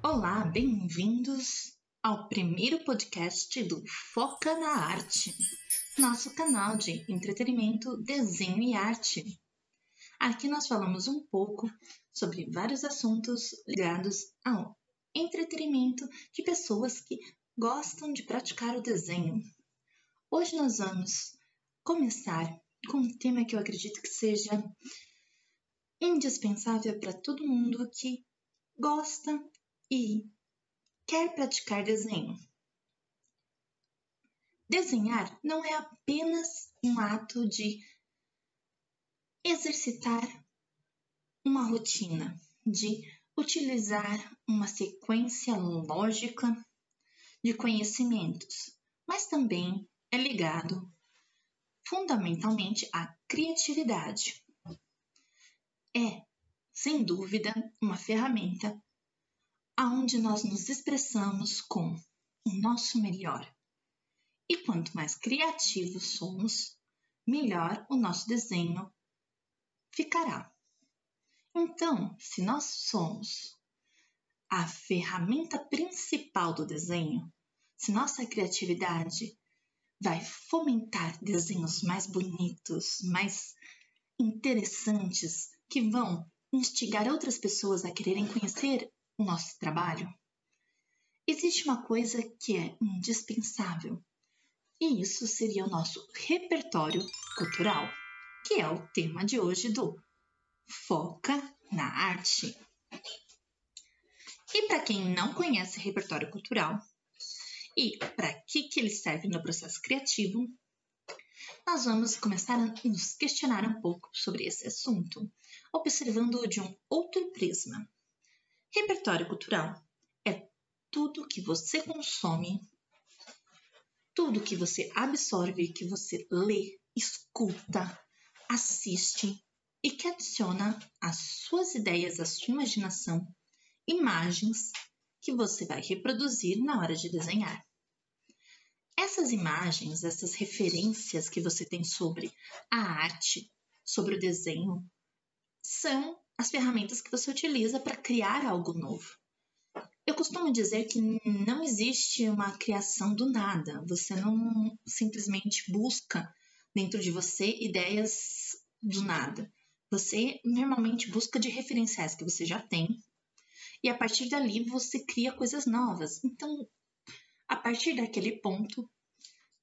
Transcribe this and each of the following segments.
Olá, bem-vindos ao primeiro podcast do Foca na Arte, nosso canal de entretenimento, desenho e arte. Aqui nós falamos um pouco sobre vários assuntos ligados ao entretenimento de pessoas que gostam de praticar o desenho. Hoje nós vamos começar com um tema que eu acredito que seja indispensável para todo mundo que gosta e quer praticar desenho. Desenhar não é apenas um ato de exercitar uma rotina, de utilizar uma sequência lógica de conhecimentos, mas também é ligado fundamentalmente à criatividade. É, sem dúvida, uma ferramenta aonde nós nos expressamos com o nosso melhor. E quanto mais criativos somos, melhor o nosso desenho ficará. Então, se nós somos a ferramenta principal do desenho, se nossa criatividade vai fomentar desenhos mais bonitos, mais interessantes, que vão instigar outras pessoas a quererem conhecer o nosso trabalho, existe uma coisa que é indispensável, e isso seria o nosso repertório cultural, que é o tema de hoje do Foca na Arte. E para quem não conhece repertório cultural e para que, que ele serve no processo criativo, nós vamos começar a nos questionar um pouco sobre esse assunto, observando-o de um outro prisma. Repertório cultural é tudo que você consome, tudo que você absorve, que você lê, escuta, assiste e que adiciona às suas ideias, à sua imaginação, imagens que você vai reproduzir na hora de desenhar. Essas imagens, essas referências que você tem sobre a arte, sobre o desenho, são as ferramentas que você utiliza para criar algo novo. Eu costumo dizer que não existe uma criação do nada. Você não simplesmente busca dentro de você ideias do nada. Você normalmente busca de referenciais que você já tem e a partir dali você cria coisas novas. Então, a partir daquele ponto,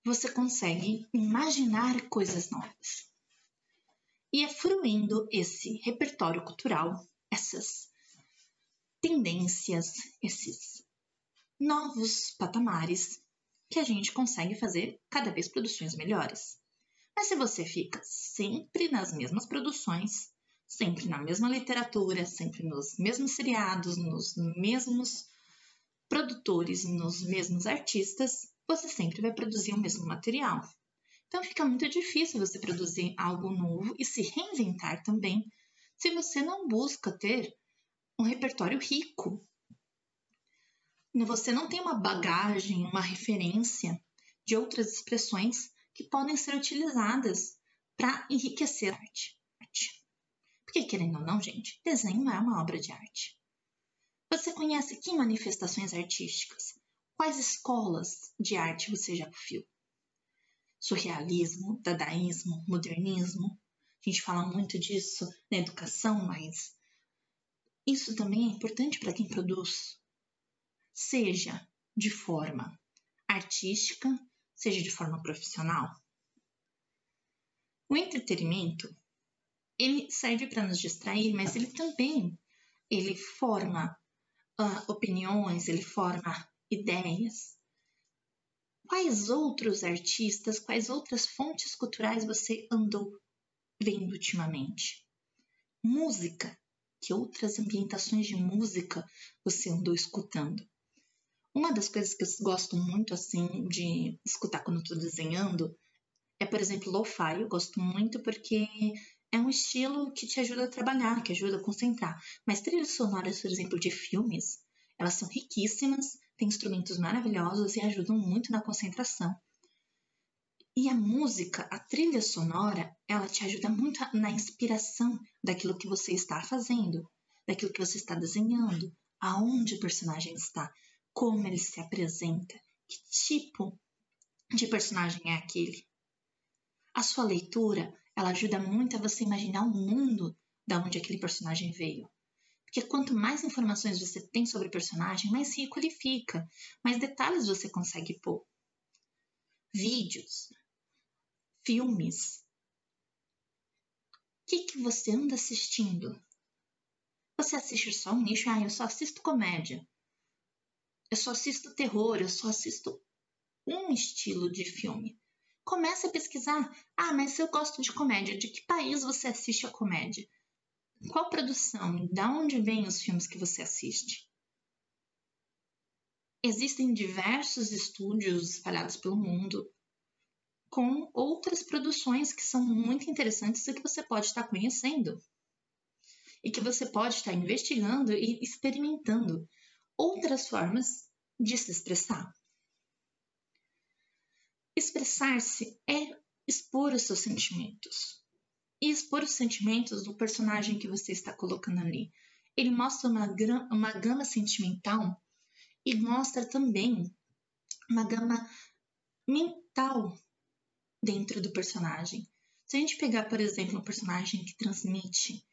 você consegue imaginar coisas novas e é fruindo esse repertório cultural, essas tendências, esses novos patamares que a gente consegue fazer cada vez produções melhores. Mas se você fica sempre nas mesmas produções, sempre na mesma literatura, sempre nos mesmos seriados, nos mesmos produtores, nos mesmos artistas, você sempre vai produzir o mesmo material. Então fica muito difícil você produzir algo novo e se reinventar também se você não busca ter um repertório rico. Você não tem uma bagagem, uma referência de outras expressões que podem ser utilizadas para enriquecer a arte. Porque, querendo ou não, gente, desenho é uma obra de arte. Você conhece que manifestações artísticas? Quais escolas de arte você já viu? Surrealismo, dadaísmo, modernismo. A gente fala muito disso na educação, mas isso também é importante para quem produz, seja de forma artística, seja de forma profissional. O entretenimento ele serve para nos distrair, mas ele também ele forma uh, opiniões, ele forma ideias, Quais outros artistas, quais outras fontes culturais você andou vendo ultimamente? Música. Que outras ambientações de música você andou escutando? Uma das coisas que eu gosto muito assim de escutar quando estou desenhando é, por exemplo, lo-fi. Eu gosto muito porque é um estilo que te ajuda a trabalhar, que ajuda a concentrar. Mas trilhas sonoras, por exemplo, de filmes, elas são riquíssimas tem instrumentos maravilhosos e ajudam muito na concentração. E a música, a trilha sonora, ela te ajuda muito na inspiração daquilo que você está fazendo, daquilo que você está desenhando, aonde o personagem está, como ele se apresenta, que tipo de personagem é aquele. A sua leitura, ela ajuda muito a você imaginar o mundo da onde aquele personagem veio. Porque quanto mais informações você tem sobre o personagem, mais rico ele fica, mais detalhes você consegue pôr. Vídeos, filmes. O que, que você anda assistindo? Você assiste só um nicho? Ah, eu só assisto comédia. Eu só assisto terror, eu só assisto um estilo de filme. Comece a pesquisar. Ah, mas eu gosto de comédia. De que país você assiste a comédia? Qual produção? Da onde vêm os filmes que você assiste? Existem diversos estúdios espalhados pelo mundo com outras produções que são muito interessantes e que você pode estar conhecendo. E que você pode estar investigando e experimentando outras formas de se expressar. Expressar-se é expor os seus sentimentos. E expor os sentimentos do personagem que você está colocando ali. Ele mostra uma, uma gama sentimental e mostra também uma gama mental dentro do personagem. Se a gente pegar, por exemplo, um personagem que transmite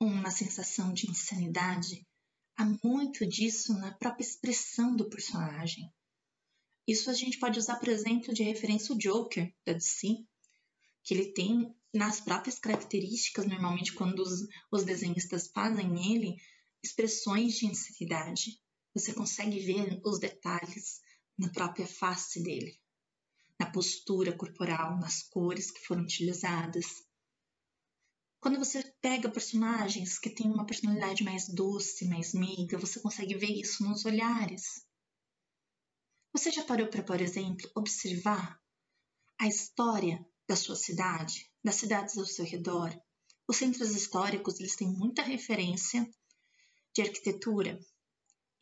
uma sensação de insanidade, há muito disso na própria expressão do personagem. Isso a gente pode usar, por exemplo, de referência o Joker da DC, que ele tem nas próprias características, normalmente quando os, os desenhistas fazem ele, expressões de insanidade. Você consegue ver os detalhes na própria face dele, na postura corporal, nas cores que foram utilizadas. Quando você pega personagens que têm uma personalidade mais doce, mais meiga, você consegue ver isso nos olhares. Você já parou para, por exemplo, observar a história da sua cidade, das cidades ao seu redor? Os centros históricos eles têm muita referência de arquitetura.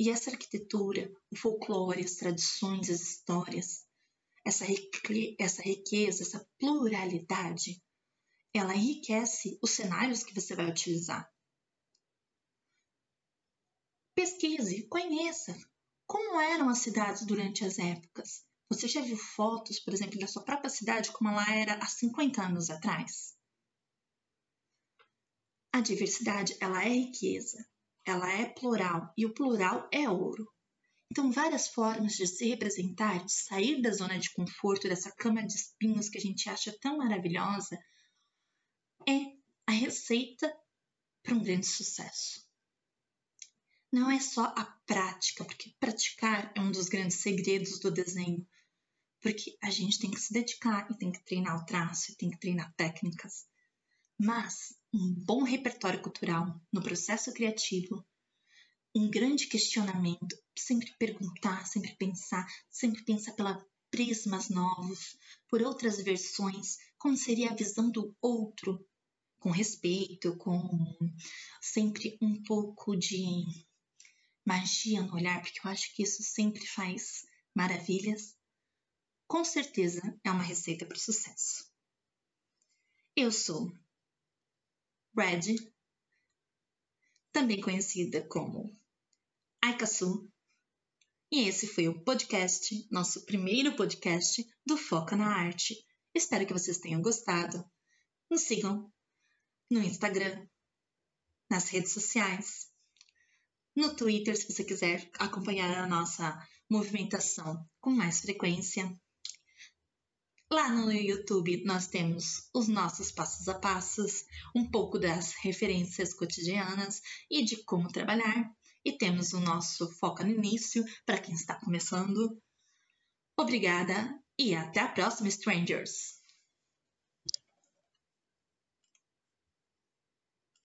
E essa arquitetura, o folclore, as tradições, as histórias, essa, essa riqueza, essa pluralidade, ela enriquece os cenários que você vai utilizar. Pesquise, conheça, como eram as cidades durante as épocas? Você já viu fotos, por exemplo, da sua própria cidade como ela era há 50 anos atrás? A diversidade, ela é riqueza, ela é plural e o plural é ouro. Então, várias formas de se representar, de sair da zona de conforto, dessa cama de espinhos que a gente acha tão maravilhosa, é a receita para um grande sucesso não é só a prática, porque praticar é um dos grandes segredos do desenho. Porque a gente tem que se dedicar e tem que treinar o traço, e tem que treinar técnicas. Mas um bom repertório cultural no processo criativo, um grande questionamento, sempre perguntar, sempre pensar, sempre pensar pela prismas novos, por outras versões, como seria a visão do outro, com respeito, com sempre um pouco de magia no olhar, porque eu acho que isso sempre faz maravilhas, com certeza é uma receita para o sucesso. Eu sou Red, também conhecida como Aikasu, e esse foi o podcast, nosso primeiro podcast do Foca na Arte. Espero que vocês tenham gostado. Nos sigam no Instagram, nas redes sociais no Twitter, se você quiser acompanhar a nossa movimentação com mais frequência. Lá no YouTube nós temos os nossos passos a passos, um pouco das referências cotidianas e de como trabalhar, e temos o nosso foco no início para quem está começando. Obrigada e até a próxima, Strangers!